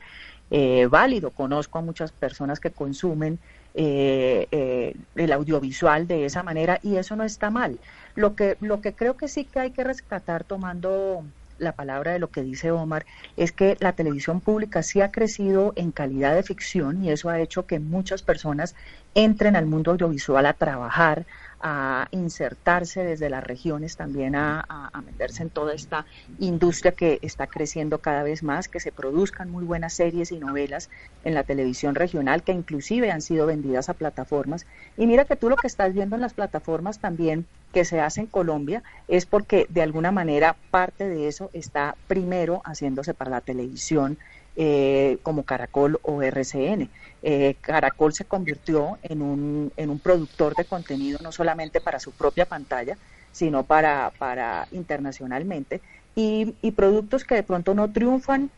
eh, válido. Conozco a muchas personas que consumen eh, el audiovisual de esa manera y eso no está mal. Lo que, lo que creo que sí que hay que rescatar tomando la palabra de lo que dice Omar, es que la televisión pública sí ha crecido en calidad de ficción y eso ha hecho que muchas personas entren al mundo audiovisual a trabajar, a insertarse desde las regiones también a, meterse en toda esta industria que está creciendo cada vez más, que se produzcan muy buenas series y novelas en la televisión regional que inclusive han sido vendidas a plataformas. Y mira que tú lo que estás viendo en las plataformas también que se hace en Colombia es porque de alguna manera parte de eso está primero haciéndose para la televisión eh, como Caracol o RCN. Eh, Caracol se convirtió en un, en un productor de contenido no solamente para su propia pantalla, sino para, para internacionalmente. Y, y productos que de pronto no triunfan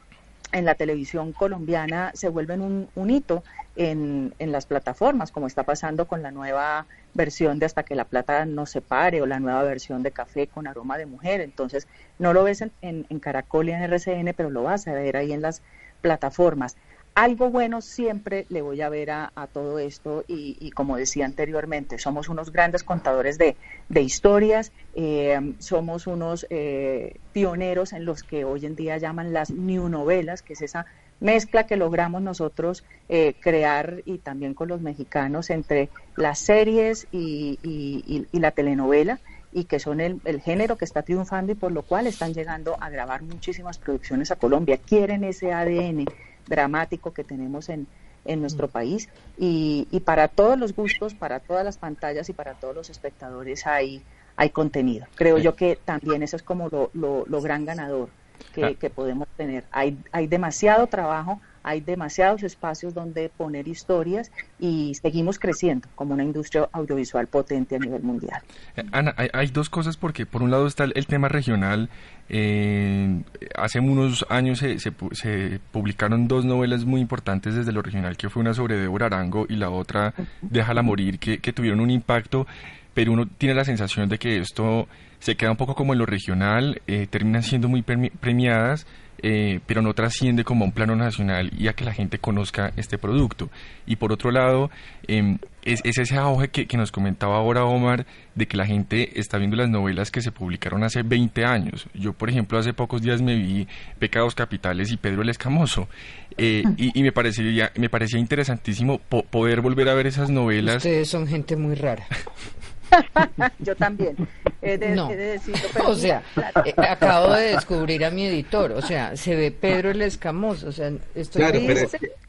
en la televisión colombiana se vuelven un, un hito en, en, las plataformas, como está pasando con la nueva versión de Hasta que la plata nos separe o la nueva versión de Café con aroma de mujer. Entonces, no lo ves en, en, en Caracol y en RCN, pero lo vas a ver ahí en las plataformas. Algo bueno siempre le voy a ver a, todo esto y, como decía anteriormente, somos unos grandes contadores de, historias, eh, somos unos eh, pioneros en los que hoy en día llaman las new novelas, que es esa mezcla que logramos nosotros eh, crear y también con los mexicanos entre las series y, la telenovela y que son el, el, género que está triunfando y por lo cual están llegando a grabar muchísimas producciones a Colombia. Quieren ese ADN dramático que tenemos en, en nuestro mm. país y, y, para todos los gustos, para todas las pantallas y para todos los espectadores hay, hay contenido. Creo yo que también eso es como lo, lo, lo gran ganador que, ah. que, podemos tener. Hay, hay demasiado trabajo, hay demasiados espacios donde poner historias y seguimos creciendo como una industria audiovisual potente a nivel mundial.
Eh, Ana, hay, dos cosas porque por un lado está el, tema regional. Eh, hace unos años se, se, publicaron dos novelas muy importantes desde lo regional, que fue una sobre Débora Arango y la otra Déjala morir, que, que tuvieron un impacto pero uno tiene la sensación de que esto se queda un poco como en lo regional, eh, terminan siendo muy premiadas, eh, pero no trasciende como a un plano nacional y a que la gente conozca este producto. Y por otro lado, em, es, ese auge que, nos comentaba ahora Omar, de que la gente está viendo las novelas que se publicaron hace 20 años. Yo, por ejemplo, hace pocos días me vi Pecados Capitales y Pedro el Escamoso, eh, (laughs) y, me, parecía, me parecía interesantísimo poder volver a ver esas novelas.
Ustedes son gente muy rara. (laughs) (laughs)
Yo también.
no. o sea, eh, acabo de descubrir a mi editor. O sea, se ve Pedro el Escamoso. O sea, estoy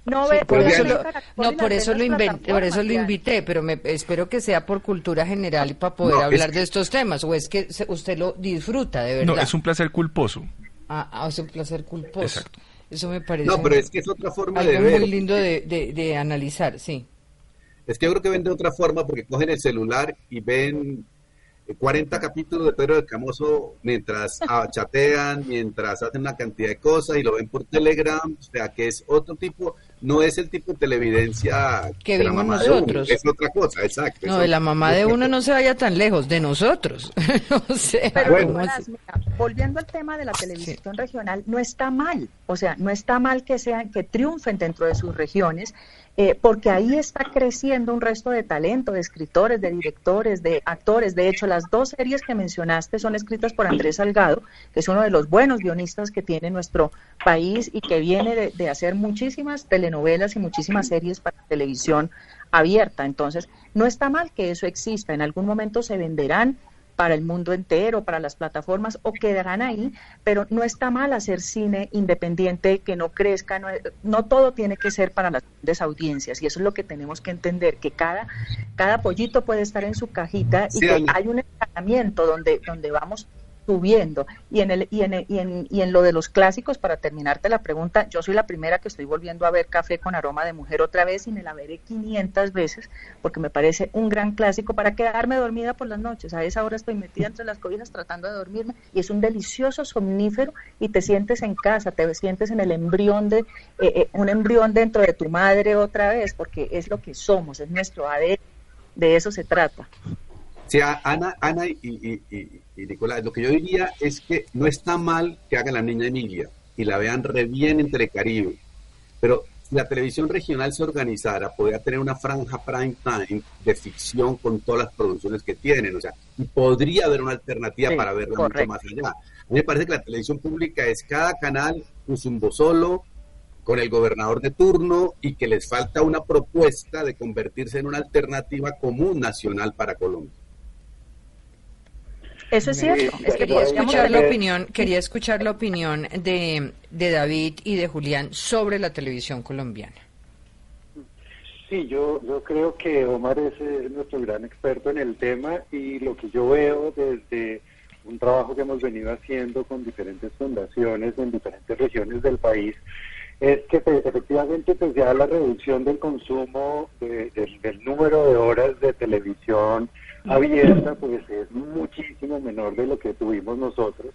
no ve
por eso lo, no por eso lo inventé, por eso lo invité, pero me espero que sea por cultura general y para poder hablar de estos temas. O es que usted lo disfruta de verdad.
No, es un placer culposo.
Ah, ah es un placer culposo. Exacto. Eso me parece.
No, pero es que es otra forma
de
ver.
muy lindo de, de, de analizar, sí.
Es que yo creo que ven de otra forma porque cogen el celular y ven 40 capítulos de Pedro del Camoso mientras (laughs) chatean, mientras hacen una cantidad de cosas y lo ven por Telegram, o sea que es otro tipo, no es el tipo de televidencia
que vimos nosotros.
es otra cosa, exacto.
No, de la mamá de uno no se vaya tan lejos, de nosotros. (laughs)
Pero volviendo al tema de la televisión regional, no está mal, o sea, no está mal que sean, que triunfen dentro de sus regiones eh, porque ahí está creciendo un resto de talento, de escritores, de directores, de actores. De hecho, las dos series que mencionaste son escritas por Andrés Salgado, que es uno de los buenos guionistas que tiene nuestro país y que viene de, de hacer muchísimas telenovelas y muchísimas series para televisión abierta. Entonces, no está mal que eso exista. En algún momento se venderán para el mundo entero, para las plataformas, o quedarán ahí, pero no está mal hacer cine independiente que no crezca, no, todo tiene que ser para las grandes audiencias, y eso es lo que tenemos que entender, que cada, cada pollito puede estar en su cajita y que hay un entrenamiento donde, donde vamos subiendo. Y en, el, y, en, y, en, y en lo de los clásicos, para terminarte la pregunta, yo soy la primera que estoy volviendo a ver Café con aroma de mujer otra vez y me la veré 500 veces porque me parece un gran clásico para quedarme dormida por las noches. A esa hora estoy metida entre las cobijas tratando de dormirme y es un delicioso somnífero y te sientes en casa, te sientes en el embrión de, eh, eh, un embrión dentro de tu madre otra vez porque es lo que somos, es nuestro ADN, de eso se trata.
Sí, Ana, Ana y, Nicolás, lo que yo diría es que no está mal que haga la niña Emilia y la vean re bien en Telecaribe, pero si la televisión regional se organizara, podría tener una franja prime time de ficción con todas las producciones que tienen, o sea, y podría haber una alternativa para verla mucho más allá. A mí me parece que la televisión pública es cada canal un zumbo solo, con el gobernador de turno y que les falta una propuesta de convertirse en una alternativa común nacional para Colombia.
Eso es cierto.
quería escuchar la opinión, quería escuchar la opinión de, de David y de Julián sobre la televisión colombiana.
Sí, yo, yo creo que Omar es eh, nuestro gran experto en el tema y lo que yo veo desde un trabajo que hemos venido haciendo con diferentes fundaciones en diferentes regiones del país es que pues, efectivamente pues ya la reducción del consumo del número de horas de televisión abierta pues es muchísimo menor de lo que tuvimos nosotros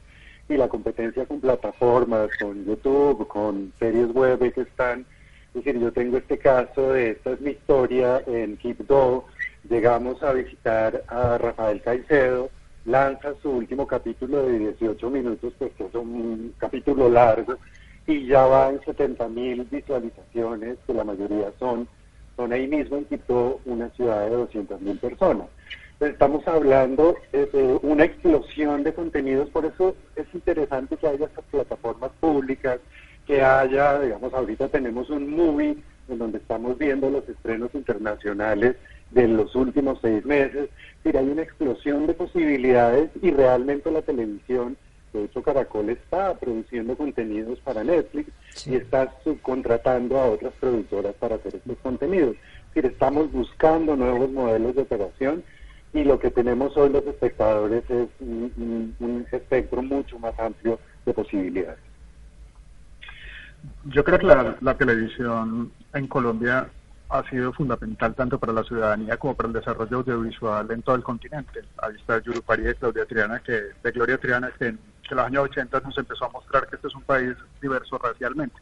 y la competencia con plataformas, con YouTube, con series web que están es decir, yo tengo este caso de esta es mi historia en Keep Llegamos a visitar a Rafael Caicedo, lanza su último capítulo de 18 minutos, pues que es un capítulo largo, y ya va en 70 mil visualizaciones, que la mayoría son, son ahí mismo en Quito, una ciudad de 200 mil personas. Estamos hablando de una explosión de contenidos, por eso es interesante que haya estas plataformas públicas, que haya, digamos, ahorita tenemos un movie en donde estamos viendo los estrenos internacionales de los últimos seis meses. Es hay una explosión de posibilidades y realmente la televisión, de hecho Caracol está produciendo contenidos para Netflix y está subcontratando a otras productoras para hacer estos contenidos. Es decir, estamos buscando nuevos modelos de operación y lo que tenemos hoy los espectadores es un espectro mucho más amplio de posibilidades.
Yo creo que la, televisión en Colombia ha sido fundamental tanto para la ciudadanía como para el desarrollo audiovisual en todo el continente. Ahí está Yurupari de Claudia Triana, que, de Gloria Triana, que en, los años 80 nos empezó a mostrar que este es un país diverso racialmente.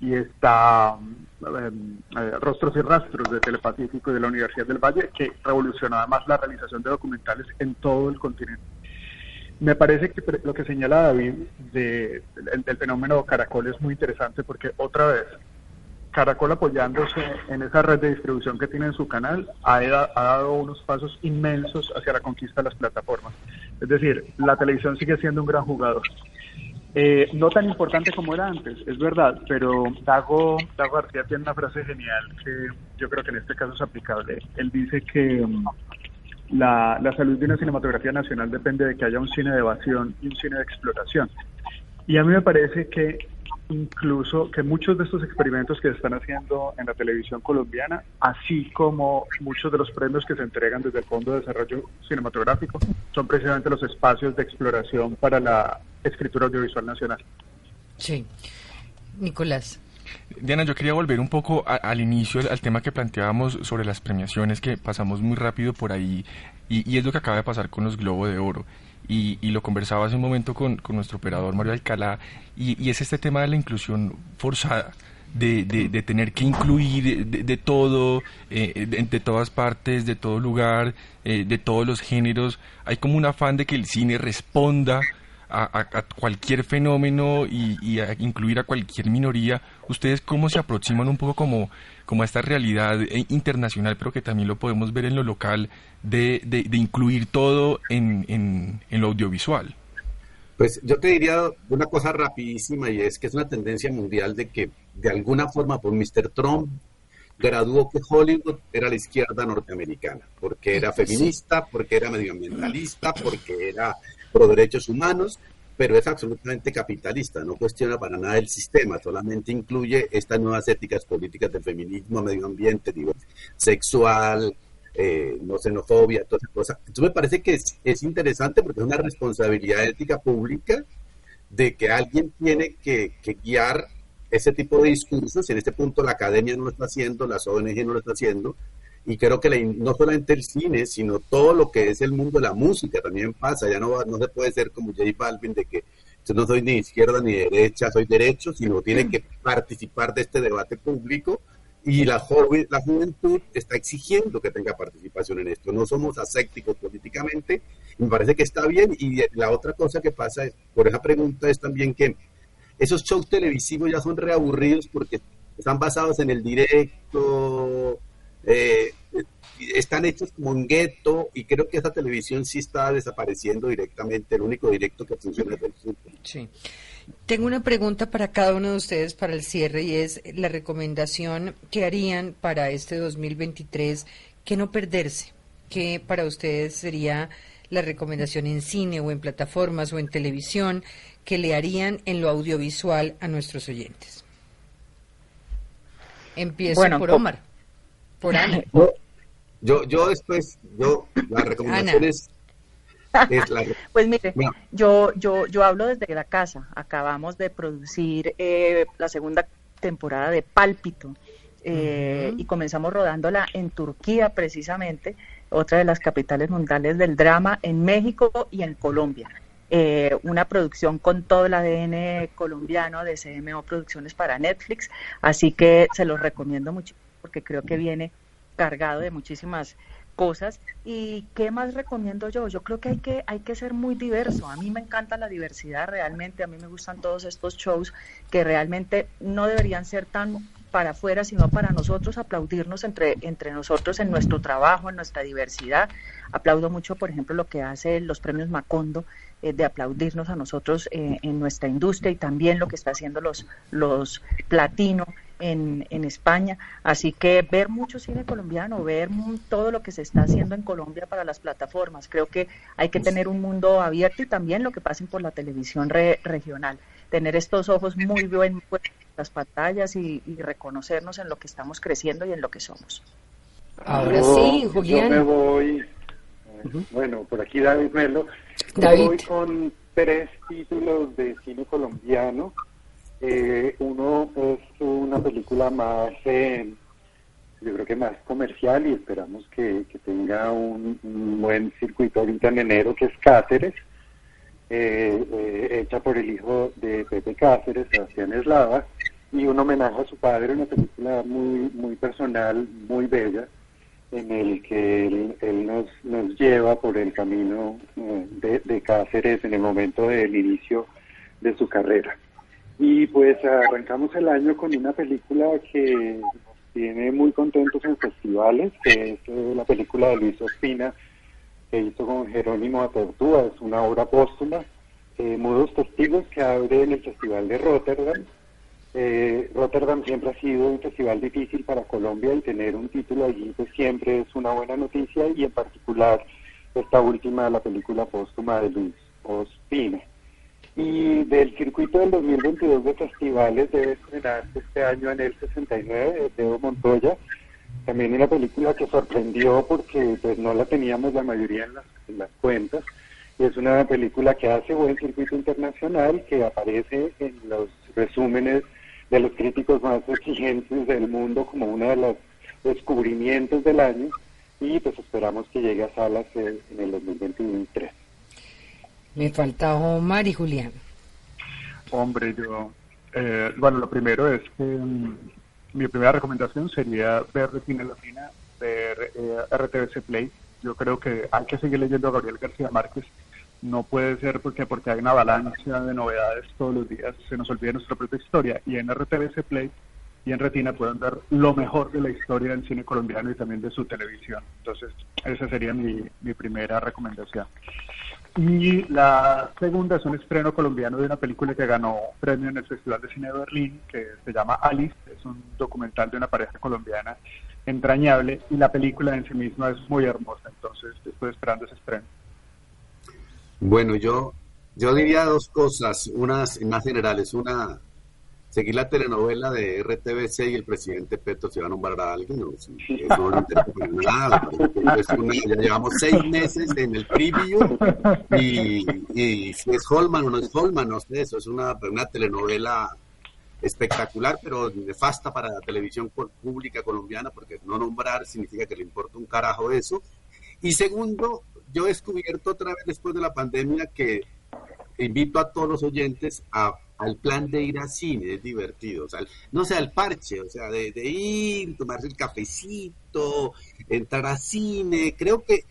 Y está em, eh, Rostros y Rastros de Telepacífico y de la Universidad del Valle, que revolucionó además la realización de documentales en todo el continente. Me parece que lo que señala David de, del, fenómeno Caracol es muy interesante porque otra vez, Caracol apoyándose en esa red de distribución que tiene en su canal, ha, ha, dado unos pasos inmensos hacia la conquista de las plataformas. Es decir, la televisión sigue siendo un gran jugador. Eh, no tan importante como era antes, es verdad, pero Dago, Dago García tiene una frase genial que yo creo que en este caso es aplicable. Él dice que la, salud de una cinematografía nacional depende de que haya un cine de evasión y un cine de exploración. Y a mí me parece que incluso que muchos de estos experimentos que se están haciendo en la televisión colombiana, así como muchos de los premios que se entregan desde el Fondo de Desarrollo Cinematográfico, son precisamente los espacios de exploración para la escritura audiovisual nacional.
Sí. Nicolás.
Diana, yo quería volver un poco al inicio, al tema que planteábamos sobre las premiaciones, que pasamos muy rápido por ahí, y, es lo que acaba de pasar con los Globo de Oro. Y, lo conversaba hace un momento con, nuestro operador Mario Alcalá, y, es este tema de la inclusión forzada. De, tener que incluir de, todo, eh, de, todas partes, de todo lugar, eh, de todos los géneros. Hay como un afán de que el cine responda a, cualquier fenómeno y, a incluir a cualquier minoría, ¿ustedes cómo se aproximan un poco como, como a esta realidad eh, internacional, pero que también lo podemos ver en lo local, de, de, incluir todo en, en, lo audiovisual?
Pues yo te diría una cosa rapidísima y es que es una tendencia mundial de que de alguna forma por Mr. Trump graduó que Hollywood era la izquierda norteamericana, porque era feminista, porque era medioambientalista, porque era pro derechos humanos, pero es absolutamente capitalista, no cuestiona para nada el sistema, solamente incluye estas nuevas éticas políticas del feminismo, medio ambiente, sexual, eh, no xenofobia, todas esas cosas. Entonces me parece que es, es, interesante porque es una responsabilidad ética pública de que alguien tiene que, que guiar ese tipo de discursos, y en este punto la academia no lo está haciendo, las ONG no lo está haciendo, y creo que no solamente el cine, sino todo lo que es el mundo de la música también pasa. Ya no, no se puede ser como J Balvin de que yo no soy ni izquierda ni derecha, soy derecho, sino tiene que participar de este debate público y la, joven, la juventud está exigiendo que tenga participación en esto. No somos asépticos políticamente, me parece que está bien. Y la otra cosa que pasa es, por esa pregunta es también que esos shows televisivos ya son reaburridos porque están basados en el directo, eh, están hechos como un gueto y creo que esa televisión sí está desapareciendo directamente, el único directo que funciona es el fútbol.
Sí. Tengo una pregunta para cada uno de ustedes para el cierre y es la recomendación que harían para este 2023 que no perderse, que para ustedes sería la recomendación en cine o en plataformas o en televisión que le harían en lo audiovisual a nuestros oyentes. Empiezo por Omar, por Ana. (laughs)
Yo, yo después, yo, las recomendaciones... (laughs)
pues mire, yo, yo, yo hablo desde la casa. Acabamos de producir eh, la segunda temporada de Pálpito eh, y comenzamos rodándola en Turquía precisamente, otra de las capitales mundiales del drama, en México y en Colombia. Eh, una producción con todo el ADN colombiano de CMO Producciones para Netflix, así que se los recomiendo mucho porque creo que viene cargado de muchísimas cosas. ¿Y qué más recomiendo yo? Yo creo que hay que hay que ser muy diverso. A mí me encanta la diversidad realmente, a mí me gustan todos estos shows que realmente no deberían ser tan para afuera, sino para nosotros aplaudirnos entre, entre nosotros en nuestro trabajo, en nuestra diversidad. Aplaudo mucho, por ejemplo, lo que hace los premios Macondo, eh, de aplaudirnos a nosotros eh, en nuestra industria y también lo que está haciendo los, los platino en, en, España. Así que ver mucho cine colombiano, ver todo lo que se está haciendo en Colombia para las plataformas. Creo que hay que tener un mundo abierto y también lo que pasen por la televisión regional. Tener estos ojos muy bien en las pantallas y, reconocernos en lo que estamos creciendo y en lo que somos.
Ahora sí, Julián.
Yo me voy, bueno, por aquí David Melo. David. voy con tres títulos de cine colombiano eh, uno es una película más, eh, yo creo que más comercial y esperamos que, tenga un, buen circuito ahorita en enero, que es Cáceres, eh, hecha por el hijo de Pepe Cáceres, Sebastián Eslava, y un homenaje a su padre, una película muy, muy personal, muy bella, en el que él, nos, nos lleva por el camino de, de Cáceres en el momento del inicio de su carrera. Y pues arrancamos el año con una película que nos tiene muy contentos en festivales, que es eh, la película de Luis Ospina, que hizo con Jerónimo Apertúa, es una obra póstuma, eh, Mudos Testigos, que abre en el Festival de Rotterdam. Eh, Rotterdam siempre ha sido un festival difícil para Colombia y tener un título allí pues siempre es una buena noticia y en particular esta última, la película póstuma de Luis Ospina. Y del circuito del 2022 de festivales debe estrenarse este año en el 69 de Evo Montoya. También una película que sorprendió porque pues no la teníamos la mayoría en las, en las cuentas. Y es una película que hace buen circuito internacional, que aparece en los resúmenes de los críticos más exigentes del mundo como uno de los descubrimientos del año y pues esperamos que llegue a salas en el 2023.
Me falta Omar y Julián.
Hombre, yo. Eh, bueno, lo primero es que mm, mi primera recomendación sería ver Retina Latina, ver eh, RTBC Play. Yo creo que hay que seguir leyendo a Gabriel García Márquez. No puede ser porque, porque hay una avalancha de novedades todos los días, se nos olvida nuestra propia historia. Y en RTBC Play y en Retina pueden ver lo mejor de la historia del cine colombiano y también de su televisión. Entonces, esa sería mi, mi primera recomendación. Y la segunda es un estreno colombiano de una película que ganó premio en el Festival de Cine de Berlín, que se llama Alice, es un documental de una pareja colombiana entrañable y la película en sí misma es muy hermosa, entonces estoy esperando ese estreno.
Bueno, yo, yo diría dos cosas, unas más generales. Una, seguir la telenovela de RTBC y el presidente Petro se va a nombrar a alguien, no, no, no nada. ya llevamos seis meses en el preview y, si es Holman o no es Holman, no sé, eso es una, una telenovela espectacular, pero nefasta para la televisión pública colombiana, porque no nombrar significa que le importa un carajo eso. Y segundo, yo he descubierto otra vez después de la pandemia que invito a todos los oyentes a al plan de ir a cine, es divertido, o sea, no sea al parche, o sea, de, ir, tomarse el cafecito, entrar a cine, creo que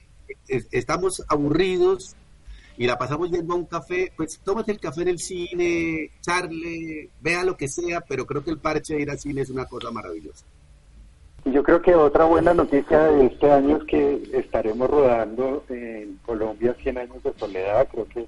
estamos aburridos y la pasamos yendo a un café, pues tómate el café en el cine, charle, vea lo que sea, pero creo que el parche de ir a cine es una cosa maravillosa.
Yo creo que otra buena noticia de este año es que estaremos rodando en Colombia 100 años de soledad, creo que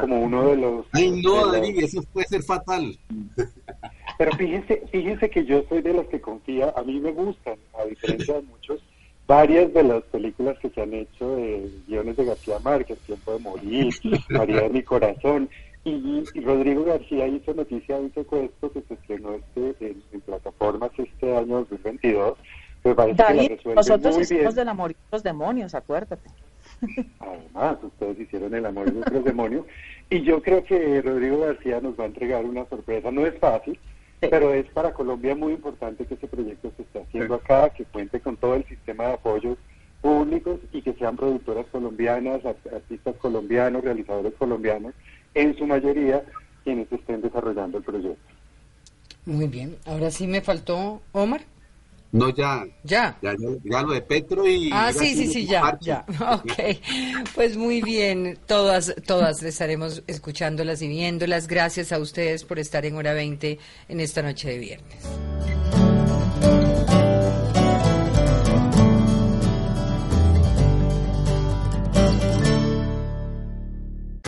como uno de los...
Ay, no, David, eso puede ser fatal. (laughs)
Pero fíjense, fíjense que yo soy de los que confía, a mí me gustan, a diferencia de muchos, varias de las películas que se han hecho de guiones de García Márquez, Tiempo de Morir, (laughs) María de mi Corazón, y, Rodrigo García hizo noticia de un secuestro que se estrenó este, en, plataformas este año 2022. Me parece
David, que nosotros hicimos del amor y los demonios, acuérdate.
Además, ustedes hicieron el amor y los demonios. Y yo creo que Rodrigo García nos va a entregar una sorpresa. No es fácil, pero es para Colombia muy importante que este proyecto se esté haciendo acá, que cuente con todo el sistema de apoyos públicos y que sean productoras colombianas, artistas colombianos, realizadores colombianos, en su mayoría quienes estén desarrollando el proyecto.
Muy bien, ahora sí me faltó Omar.
No, ya.
Ya.
Ya, ya, lo de Petro y...
Ah, sí, sí, sí, ya, ya. (laughs) Ok. Pues muy bien, todas, todas estaremos escuchándolas y viéndolas. Gracias a ustedes por estar en hora 20 en esta noche de viernes.